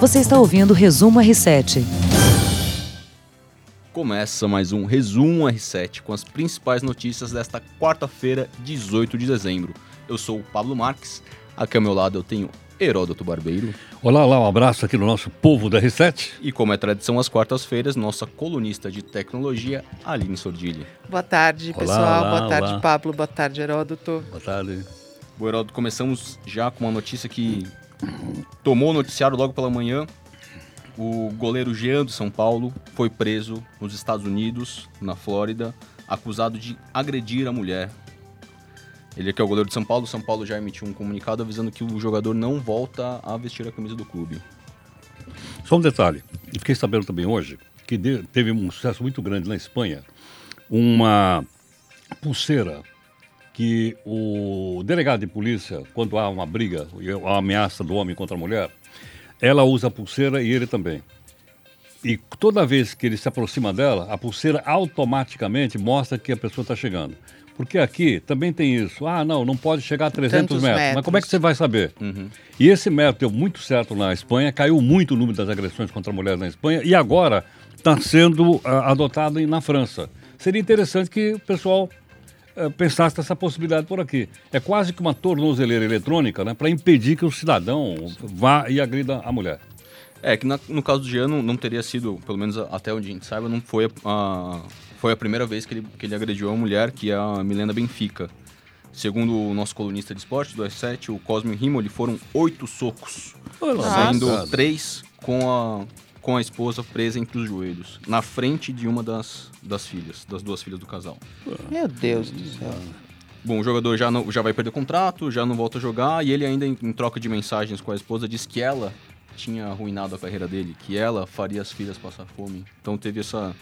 Você está ouvindo o Resumo R7. Começa mais um Resumo R7 com as principais notícias desta quarta-feira, 18 de dezembro. Eu sou o Pablo Marques, aqui ao meu lado eu tenho Heródoto Barbeiro. Olá, olá, um abraço aqui no nosso povo da R7. E como é tradição às quartas-feiras, nossa colunista de tecnologia, Aline Sordilli. Boa tarde, Olá, pessoal. olá, Boa tarde, olá. Pablo. Boa tarde, Heródoto. Boa tarde. Bom, Heródoto, começamos já com uma notícia que tomou o noticiário logo pela manhã. O goleiro Jean do São Paulo foi preso nos Estados Unidos, na Flórida, acusado de agredir a mulher. Ele que é o goleiro de São Paulo. São Paulo já emitiu um comunicado avisando que o jogador não volta a vestir a camisa do clube. Só um detalhe, e fiquei sabendo também hoje que teve um sucesso muito grande na Espanha, uma pulseira que o delegado de polícia, quando há uma briga, a ameaça do homem contra a mulher, ela usa a pulseira e ele também. E toda vez que ele se aproxima dela, a pulseira automaticamente mostra que a pessoa está chegando. Porque aqui também tem isso. Ah, não, não pode chegar a 300 Tantos metros. Mas como é que metros. você vai saber? E esse método deu muito certo na Espanha, caiu muito o número das agressões contra mulheres na Espanha e agora está sendo ah, adotado na França. Seria interessante que o pessoal pensasse nessa possibilidade por aqui. É quase que uma tornozeleira eletrônica né, para impedir que o cidadão vá e agrida a mulher. É, que na- no caso do Jean não, não teria sido, pelo menos até onde a gente saiba, não foi a, a- foi a primeira vez que ele, que ele agrediu uma mulher, que é a Milena Benfica. Segundo o nosso colunista de esporte do S7, o Cosme e Rimoli, foram oito socos, sendo Nossa. três com a, com a esposa presa entre os joelhos, na frente de uma das, das filhas, das duas filhas do casal. Meu Deus do céu. Bom, o jogador já, não, já vai perder o contrato, já não volta a jogar, e ele ainda, em, em troca de mensagens com a esposa, disse que ela tinha arruinado a carreira dele, que ela faria as filhas passar fome. Então teve essa.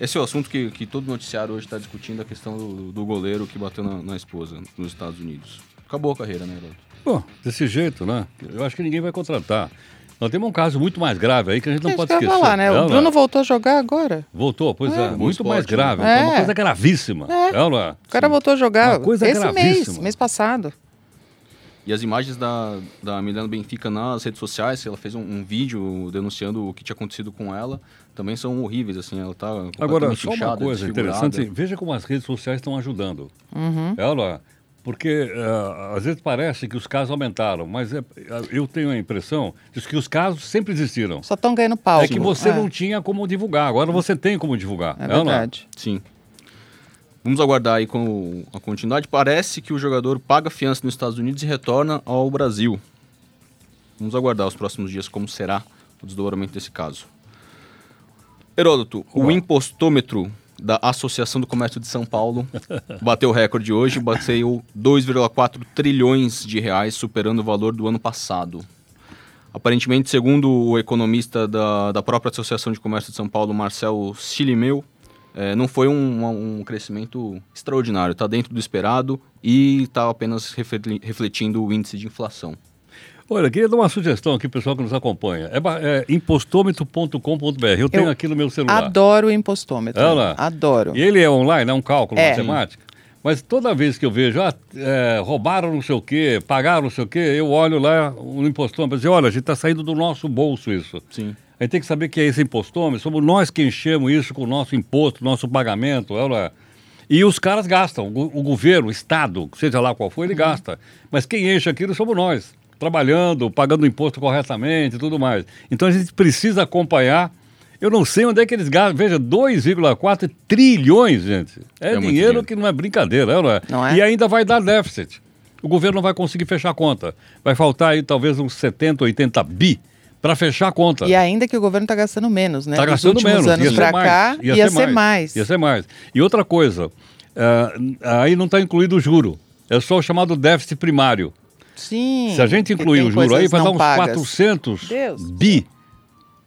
Esse é o assunto que, que todo noticiário hoje está discutindo, a questão do, do goleiro que bateu na, na esposa nos Estados Unidos. Acabou a carreira, né, Heródoto? Bom, desse jeito, né? Eu acho que ninguém vai contratar. Nós temos um caso muito mais grave aí que a gente não É pode esquecer. falar, né? Ela- O Bruno voltou a jogar agora. Voltou, pois é, bom muito esporte, mais grave. É. É uma coisa gravíssima. É. Ela- O cara voltou a jogar Uma coisa esse gravíssima. mês, mês passado. E as imagens da, da Milena Benfica nas redes sociais, ela fez um, um vídeo denunciando o que tinha acontecido com ela, também são horríveis, assim, ela tá Agora, só uma inchada, coisa interessante, veja como as redes sociais estão ajudando. Uhum. Ela, porque eh, às vezes parece que os casos aumentaram, mas é- eu tenho a impressão de que os casos sempre existiram. Só estão ganhando pau. É que você É, não tinha como divulgar, agora você tem como divulgar. É Ela- verdade. Sim. Vamos aguardar aí com a continuidade. Parece que o jogador paga fiança nos Estados Unidos e retorna ao Brasil. Vamos aguardar os próximos dias como será o desdobramento desse caso. Heródoto, o Olá. impostômetro da Associação do Comércio de São Paulo bateu o recorde hoje, bateu 2,4 trilhões de reais, superando o valor do ano passado. Aparentemente, segundo o economista da, da própria Associação de Comércio de São Paulo, Marcel Chilimeu, eh, não foi um, um crescimento extraordinário, está dentro do esperado e está apenas refle- refletindo o índice de inflação. Olha, queria dar uma sugestão aqui, pessoal que nos acompanha. É, é impostômetro.com.br. Eu tenho Eu aqui no meu celular. Adoro o impostômetro. É, né? Adoro. E ele é online, é um cálculo É. matemático. Mas toda vez que eu vejo, ah, é, roubaram não sei o quê, pagaram não sei o quê, eu olho lá o impostômetro e dizer, olha, a gente está saindo do nosso bolso isso. Sim. A gente tem que saber que é esse impostômetro, somos nós que enchemos isso com o nosso imposto, nosso pagamento. Olha. E os caras gastam, o, o governo, o Estado, seja lá qual for, ele gasta. Mas quem enche aquilo somos nós, trabalhando, pagando imposto corretamente e tudo mais. Então a gente precisa acompanhar. Eu não sei onde é que eles gastam. Veja, 2,4 trilhões, gente. É, É dinheiro, dinheiro. que não é brincadeira, não é? Não é? E ainda vai dar déficit. O governo não vai conseguir fechar a conta. Vai faltar aí talvez uns 70, 80 bi para fechar a conta. E ainda que o governo está gastando menos, né? Está gastando menos. anos ia mais. cá, ia, ser mais. Ia ser mais. E outra coisa, ah, aí não está incluído o juro. É só o chamado déficit primário. Sim. Se a gente incluir o juro aí, vai dar uns pagas. 400 Deus. bi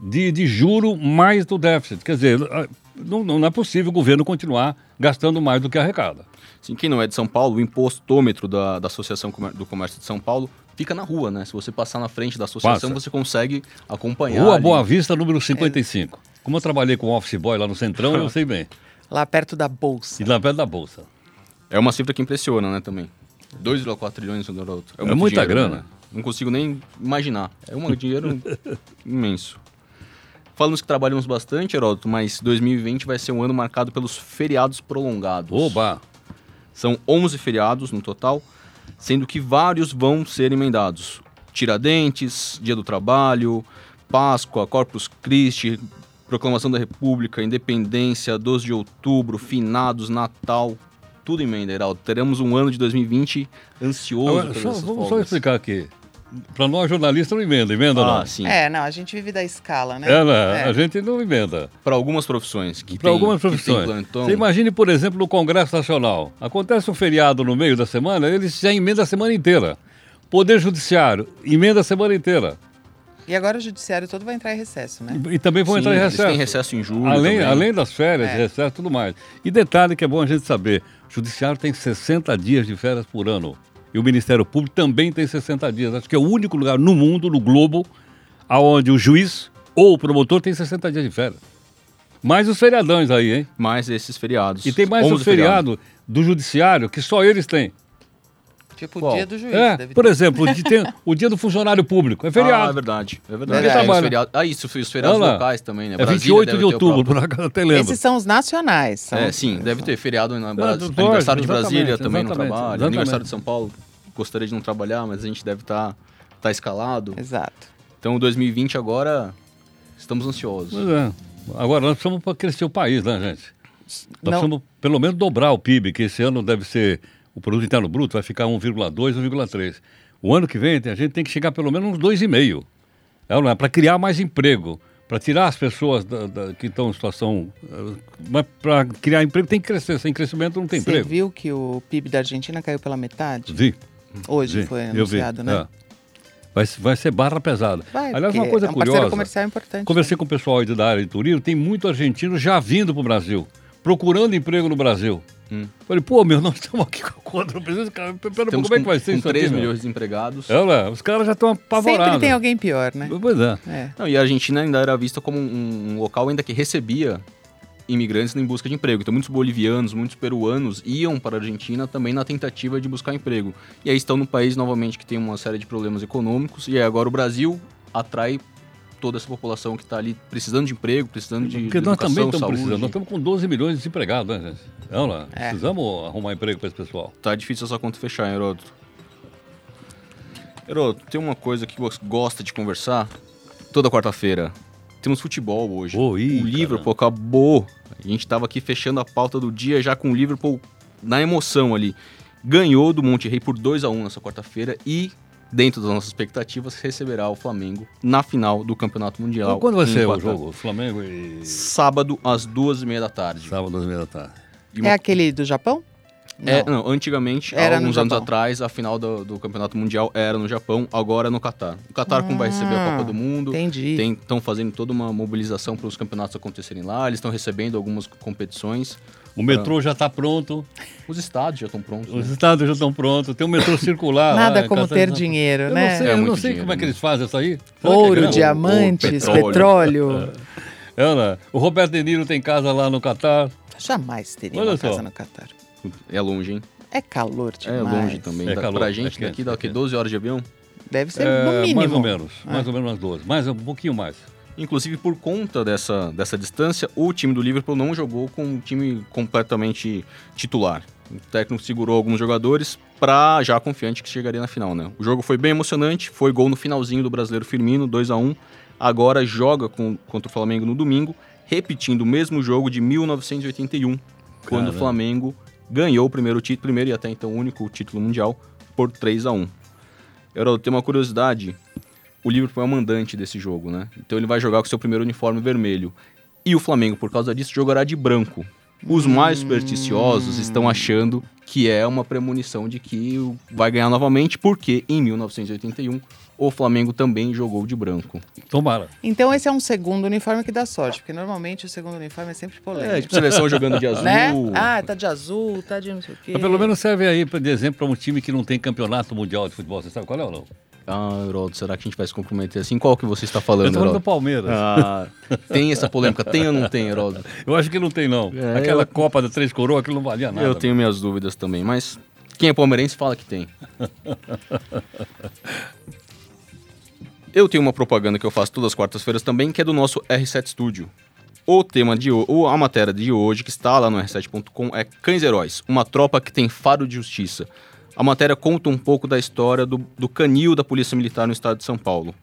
de, de juro mais do déficit. Quer dizer, ah, não, não é possível o governo continuar gastando mais do que arrecada. Sim, quem não é de São Paulo, o impostômetro da, da Associação do Comércio de São Paulo fica na rua, né? Se você passar na frente da associação, Passa. você consegue acompanhar. Rua ali. Boa Vista, número 55. Como eu trabalhei com office boy lá no Centrão, eu sei bem. Lá perto da bolsa. E lá perto da Bolsa. É uma cifra que impressiona, né, também. 2,4 trilhões no outro. É, muita dinheiro, grana. né? Não consigo nem imaginar. É um dinheiro imenso. Falamos que trabalhamos bastante, Heródoto, mas 2020 vai ser um ano marcado pelos feriados prolongados. Oba! São 11 feriados no total, sendo que vários vão ser emendados. Tiradentes, Dia do Trabalho, Páscoa, Corpus Christi, Proclamação da República, Independência, 12 de Outubro, Finados, Natal, tudo emenda, Heraldo. Teremos um ano de 2020 ansioso. Agora, só, vamos só explicar aqui. Para nós jornalistas não emenda, emenda ah, não? sim. É, não, a gente vive da escala, né? É, né? A gente não emenda. Para algumas profissões. Para algumas profissões. Você imagine, por exemplo, no Congresso Nacional. Acontece um feriado no meio da semana, eles já emendam a semana inteira. Poder Judiciário, emenda a semana inteira. E agora o judiciário todo vai entrar em recesso, né? E, e também vão Sim, entrar em recesso. Eles têm recesso em julho. Além, também. além das férias, é. recesso tudo mais. E detalhe que é bom a gente saber: o judiciário tem 60 dias de férias por ano. E o Ministério Público também tem 60 dias. Acho que é o único lugar no mundo, no globo, onde o juiz ou o promotor tem 60 dias de férias. Mais os feriadões aí, hein? Mais esses feriados. E tem mais o feriado feriado do judiciário que só eles têm. Tipo Qual? o dia do juiz. É, por ter. exemplo, o dia, o dia, do funcionário público. É feriado. Ah, é verdade. É verdade. É, é, feriado. Ah, isso, os feriados Olha, locais também, né? É 28 de outubro, por acaso até lembro. Esses são os nacionais. São... É, sim, deve ter feriado na Bra... é, aniversário de Brasília também não trabalha. Exatamente. Aniversário de São Paulo, gostaria de não trabalhar, mas a gente deve estar tá, tá escalado. Exato. Então, 2020 agora, estamos ansiosos. Pois é. Agora, nós precisamos para crescer o país, né, gente? Nós não. precisamos pelo menos dobrar o PIB, que esse ano deve ser o produto interno bruto vai ficar 1,2, 1,3. O ano que vem a gente tem que chegar pelo menos uns 2,5. É, é? Para criar mais emprego, para tirar as pessoas da, da, que estão em situação. Eh, mas para criar emprego tem que crescer. Sem crescimento não tem Você emprego. Você viu que o PIB da Argentina caiu pela metade? Vi. Hoje vi. foi anunciado, né? É. Vai, vai ser barra pesada. Vai, Aliás, uma coisa é um curiosa. comercial importante. Conversei né? com o pessoal da área de turismo, tem muito argentino já vindo para o Brasil, procurando emprego no Brasil. Hum. Falei, pô, meu, nós estamos aqui contra o presidente. Cara, pera, como é que vai ser com isso 3 aqui, milhões meu? de desempregados. É, né? Os caras já estão apavorados. Sempre tem alguém pior, né? Pois é. é. Não, e a Argentina ainda era vista como um, um, local ainda que recebia imigrantes em busca de emprego. Então, muitos bolivianos, muitos peruanos iam para a Argentina também na tentativa de buscar emprego. E aí estão no país, novamente, que tem uma série de problemas econômicos. E aí agora o Brasil atrai toda essa população que está ali precisando de emprego, precisando de Porque de nós educação, também estamos saúde. precisando. Nós estamos com 12 milhões de desempregados, né, gente? Vamos lá. É. Precisamos arrumar emprego para esse pessoal. Tá difícil essa conta fechar, hein, Heródoto? Heródoto, tem uma coisa que você gosta de conversar toda quarta-feira. Temos futebol hoje. Oh, ih, o Liverpool acabou. A gente estava aqui fechando a pauta do dia já com o Liverpool na emoção ali. Ganhou do Monte Rei por 2 a 1 nessa quarta-feira e dentro das nossas expectativas, receberá o Flamengo na final do Campeonato Mundial. Então, quando vai ser o jogo? Flamengo e. Sábado, às duas e meia da tarde. Sábado, às meia da tarde. E uma- É aquele do Japão? É, não, antigamente, Era alguns anos atrás, a final do, do Campeonato Mundial era no Japão, agora é no Catar. O Catar, como vai receber a Ah, Copa do Mundo, Entendi. estão fazendo toda uma mobilização para os campeonatos acontecerem lá, eles estão recebendo algumas competições. O metrô já está pronto, Os estádios já estão prontos. os né? estádios já estão prontos, tem um metrô circular. lá, Nada em como ter dinheiro, Eu né? não sei, É eu não sei dinheiro, como é que né? eles fazem isso aí. Será é Ouro, grana? diamantes, petróleo. petróleo. É, né? O Roberto De Niro tem casa lá no Catar. Jamais teria Olha uma só. casa no Catar. É longe, hein? É calor É demais. longe também. É Da- calor, pra é gente, quente, daqui é daqui quente. 12 horas de avião. Deve ser É, no mínimo. Mais ou menos, É. mais ou menos umas 12. Mais, um pouquinho mais. Inclusive, por conta dessa, dessa distância, o time do Liverpool não jogou com um time completamente titular. O técnico segurou alguns jogadores para já confiante que chegaria na final, né? O jogo foi bem emocionante, foi gol no finalzinho do brasileiro Firmino, 2 a 1 Agora joga com- contra o Flamengo no domingo, repetindo o mesmo jogo de 1981, quando o. Flamengo ganhou o primeiro título, primeiro e até então único título mundial, por 3 a 1 Heródoto, tem uma curiosidade o Liverpool é o mandante desse jogo, né? Então ele vai jogar com seu primeiro uniforme vermelho. E o Flamengo, por causa disso, jogará de branco. Os mais supersticiosos estão achando que é uma premonição de que vai ganhar novamente, porque em 1981 o Flamengo também jogou de branco. Tomara. Então esse é um segundo uniforme que dá sorte, porque normalmente o segundo uniforme é sempre polêmico. É, tipo seleção jogando de azul. né? Ah, tá de azul, tá de não sei o quê. Mas pelo menos serve aí pra- de exemplo para um time que não tem campeonato mundial de futebol. Você sabe qual é ou não? Ah, Heródoto, será que a gente vai se comprometer assim? Qual que você está falando, Eu tô falando do? Palmeiras. Ah, tem essa polêmica, tem ou não tem, Heródoto? Eu acho que não tem, não. É, Aquela eu- Copa da Três Coroas, aquilo não valia nada. Eu tenho minhas dúvidas também, mas quem é palmeirense fala que tem. Eu tenho uma propaganda que eu faço todas as quartas-feiras também, que é do nosso R7 Studio. O tema de hoje, a matéria de hoje, que está lá no r7.com, é Cães Heróis, uma tropa que tem faro de justiça. A matéria conta um pouco da história do, do canil da Polícia Militar no estado de São Paulo.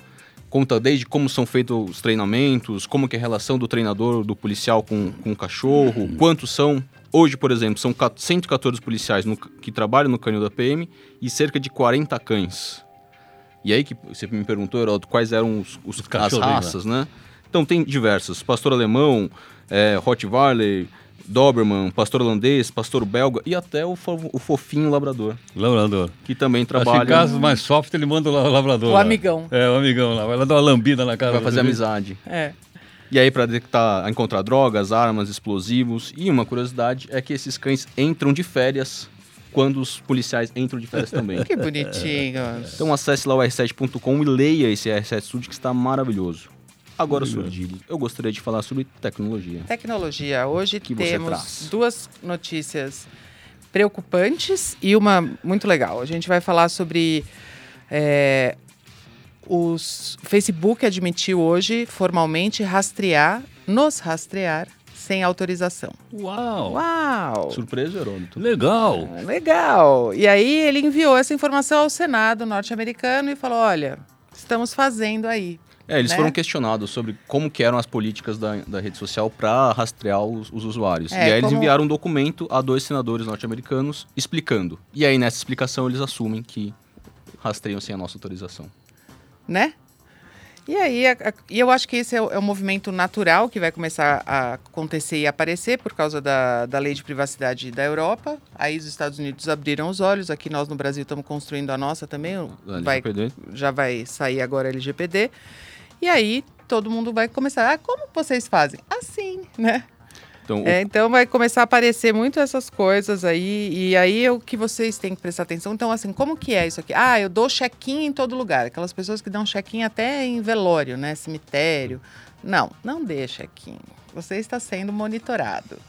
Conta desde como são feitos os treinamentos, como que é a relação do treinador, do policial com, com o cachorro, quantos são. Hoje, por exemplo, são 114 policiais no, que trabalham no canil da PM e cerca de 40 cães. E aí que você me perguntou, Heraldo, quais eram os, os, as cachorrinhos, raças, né? Então tem diversas. Pastor alemão, é, Rottweiler, Doberman, pastor holandês, pastor belga e até o, fo- o fofinho labrador, Labrador. que também Acho que em trabalha, casos mais soft ele manda o la- labrador. O lá. amigão. É, o amigão lá. Vai lá dar uma lambida na cara. vai fazer amizade. É. E aí para detectar, encontrar drogas, armas, explosivos. E uma curiosidade é que esses cães entram de férias quando os policiais entram de férias também. Que bonitinhos. Então acesse lá o r7.com e leia esse R7 Studio que está maravilhoso. Agora, Surdilho, eu gostaria de falar sobre tecnologia. Tecnologia. Hoje Que você temos traz. duas notícias preocupantes e uma muito legal. A gente vai falar sobre é, os o Facebook admitiu hoje formalmente rastrear, nos rastrear sem autorização. Uau! Uau! Surpreso, Heródoto? Legal! Legal. E aí ele enviou essa informação ao Senado norte-americano e falou: olha, estamos fazendo aí. É, eles né? foram questionados sobre como que eram as políticas da, da rede social para rastrear os, os usuários. É, e aí eles como- enviaram um documento a dois senadores norte-americanos explicando. E aí nessa explicação eles assumem que rastreiam sem a nossa autorização. né? E aí, a- a- e eu acho que esse é o, é o movimento natural que vai começar a acontecer e aparecer por causa da, da lei de privacidade da Europa. Aí os Estados Unidos abriram os olhos, aqui nós no Brasil estamos construindo a nossa também, vai, LGPD. já vai sair agora a LGPD. E aí todo mundo vai começar, ah, como vocês fazem? Assim, né? Então, É, então vai começar a aparecer muito essas coisas aí, e aí é o que vocês têm que prestar atenção. Então, assim, como que é isso aqui? Ah, eu dou check-in em todo lugar. Aquelas pessoas que dão check-in até em velório, né? Cemitério. Não, não dê check-in. Você está sendo monitorado.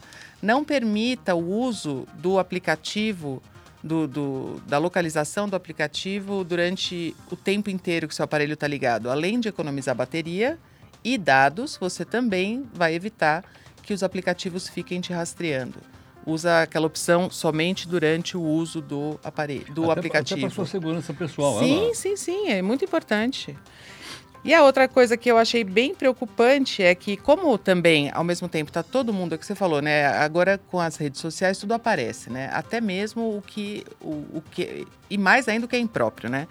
Não permita o uso do aplicativo, do, do- da localização do aplicativo durante o tempo inteiro que seu aparelho está ligado. Além de economizar bateria e dados, você também vai evitar que os aplicativos fiquem te rastreando. Usa aquela opção somente durante o uso do aparelho, do Até- aplicativo. Até para sua segurança pessoal. Sim, ela- sim, sim, é muito importante. E a outra coisa que eu achei bem preocupante é que, como também, ao mesmo tempo, está todo mundo, é o que você falou, né? Agora com as redes sociais tudo aparece, né? Até mesmo o que. O, o que e mais ainda o que é impróprio, né?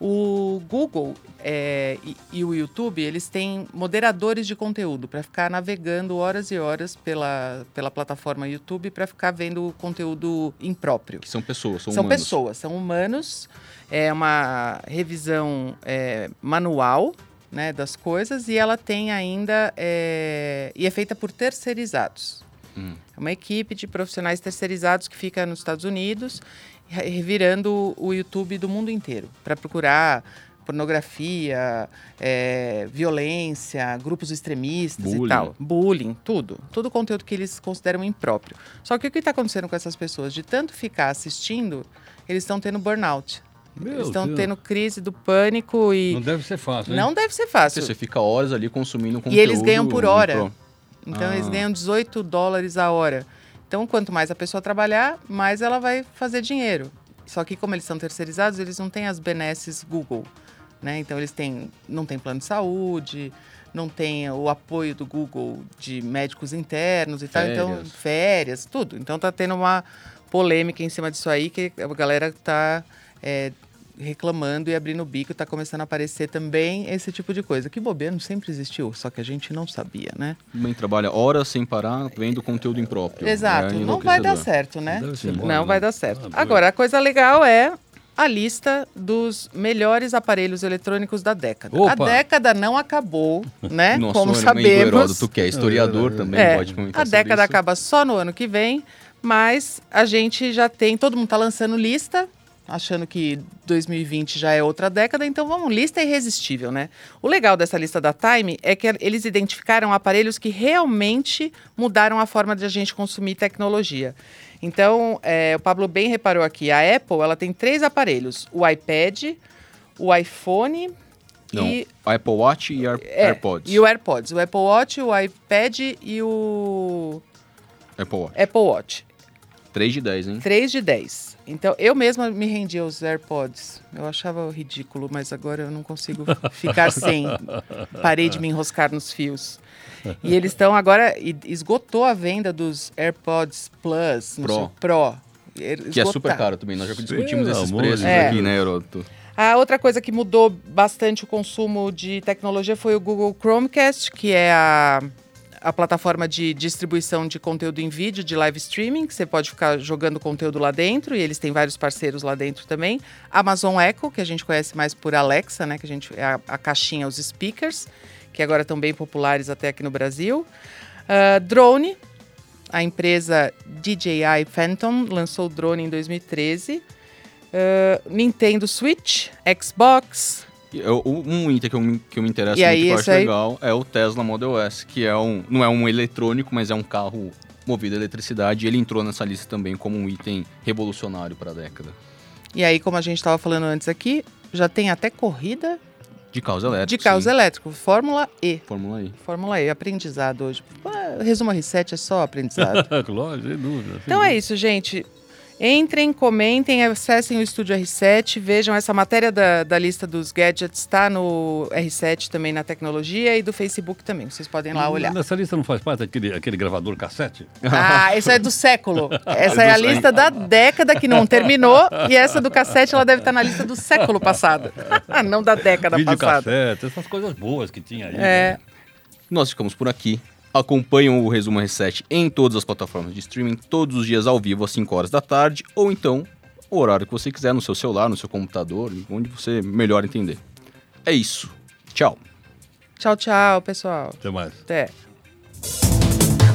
O Google é, e, e o YouTube, eles têm moderadores de conteúdo para ficar navegando horas e horas pela, pela plataforma YouTube para ficar vendo conteúdo impróprio. que são pessoas, são, São humanos. pessoas, são humanos. É uma revisão é, manual né, das coisas e ela tem ainda. é, e é feita por terceirizados. Hum. É uma equipe de profissionais terceirizados que fica nos Estados Unidos, re- revirando o YouTube do mundo inteiro para procurar pornografia, é, violência, grupos extremistas Bullying. e tal. Bullying, tudo. Todo o conteúdo que eles consideram impróprio. Só que o que está acontecendo com essas pessoas? De tanto ficar assistindo, eles estão tendo burnout. Meu eles estão Deus. tendo crise do pânico e Não deve ser fácil, hein? não deve ser Porque fácil. Você fica horas ali consumindo conteúdo. E eles ganham por hora. Então eles Ah. ganham 18 dólares a hora. Então, quanto mais a pessoa trabalhar, mais ela vai fazer dinheiro. Só que como eles são terceirizados, eles não têm as benesses Google, né? Então eles têm, não tem plano de saúde, não tem o apoio do Google de médicos internos e tal. Então, Férias. férias, tudo. Então tá tendo uma polêmica em cima disso aí que a galera tá é, reclamando e abrindo o bico, tá começando a aparecer também esse tipo de coisa. Que bobeira, não sempre existiu, só que a gente não sabia, né? Também trabalha horas sem parar vendo conteúdo impróprio. Exato, É não vai dar certo, né? Ser bom, Não né? vai dar certo. Ah. Agora, a coisa legal é a lista dos melhores aparelhos eletrônicos da década. Opa! A década não acabou, né? Nosso Como sabemos. Heródoto, que é historiador também, É, pode comentar a sobre década isso. acaba só no ano que vem, mas a gente já tem, todo mundo está lançando lista, achando que 2020 já é outra década, então vamos, lista irresistível, né? O legal dessa lista da Time é que eles identificaram aparelhos que realmente mudaram a forma de a gente consumir tecnologia. Então, é, o Pablo bem reparou aqui, a Apple ela tem três aparelhos: o iPad, o iPhone Não, E, Apple Watch e Air- é, AirPods. e o AirPods. O Apple Watch, o iPad e o Apple Watch. Apple Watch. 3 de 10, hein? 3 de 10. Então, eu mesma me rendi aos AirPods. Eu achava ridículo, mas agora eu não consigo ficar sem. Parei de me enroscar nos fios. E eles estão agora. Esgotou a venda dos AirPods Plus. não Pro. sei, Pro. Que é super caro também. Nós já discutimos Pelo esses amor preços Deus. aqui, né, Heroto? A outra coisa que mudou bastante o consumo de tecnologia foi o Google Chromecast, que é a, a plataforma de distribuição de conteúdo em vídeo, de live streaming, que você pode ficar jogando conteúdo lá dentro, e eles têm vários parceiros lá dentro também. Amazon Echo, que a gente conhece mais por Alexa, né, que a gente é a, a caixinha, os speakers, que agora estão bem populares até aqui no Brasil. Ah, drone, a empresa DJI Phantom lançou o drone em 2013. Ah, Nintendo Switch, Xbox. E eu- um item que eu, me- que eu me interesso E muito, aí, que eu acho aí- legal, é o Tesla Model S, que é um, não é um eletrônico, mas é um carro movido a eletricidade. E ele entrou nessa lista também como um item revolucionário para a década. E aí, como a gente estava falando antes aqui, já tem até corrida De carros elétricos. de carros sim. elétricos, Fórmula E. Fórmula I. Fórmula E, aprendizado hoje. Resumo R7 é só aprendizado. Lógico, sem dúvida. sem Então é isso, gente. Entrem, comentem, acessem o Estúdio R7, vejam essa matéria da, da lista dos gadgets, está no R7 também na tecnologia e do Facebook também. Vocês podem lá olhar. Nessa lista não faz parte aquele, aquele gravador cassete? Ah, isso é do século. Essa É é a lista da década que não terminou e essa do cassete ela deve estar na lista do século passado. Ah, não da década Vídeo passada. cassete, essas coisas boas que tinha aí. É. né? Nós ficamos por aqui. Acompanham o Resumo R7 em todas as plataformas de streaming, todos os dias ao vivo às 5 horas da tarde, ou então o horário que você quiser, no seu celular, no seu computador, onde você melhor entender. É isso. Tchau. Tchau, tchau, pessoal. Até mais. Até.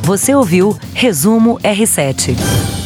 Você ouviu Resumo R7.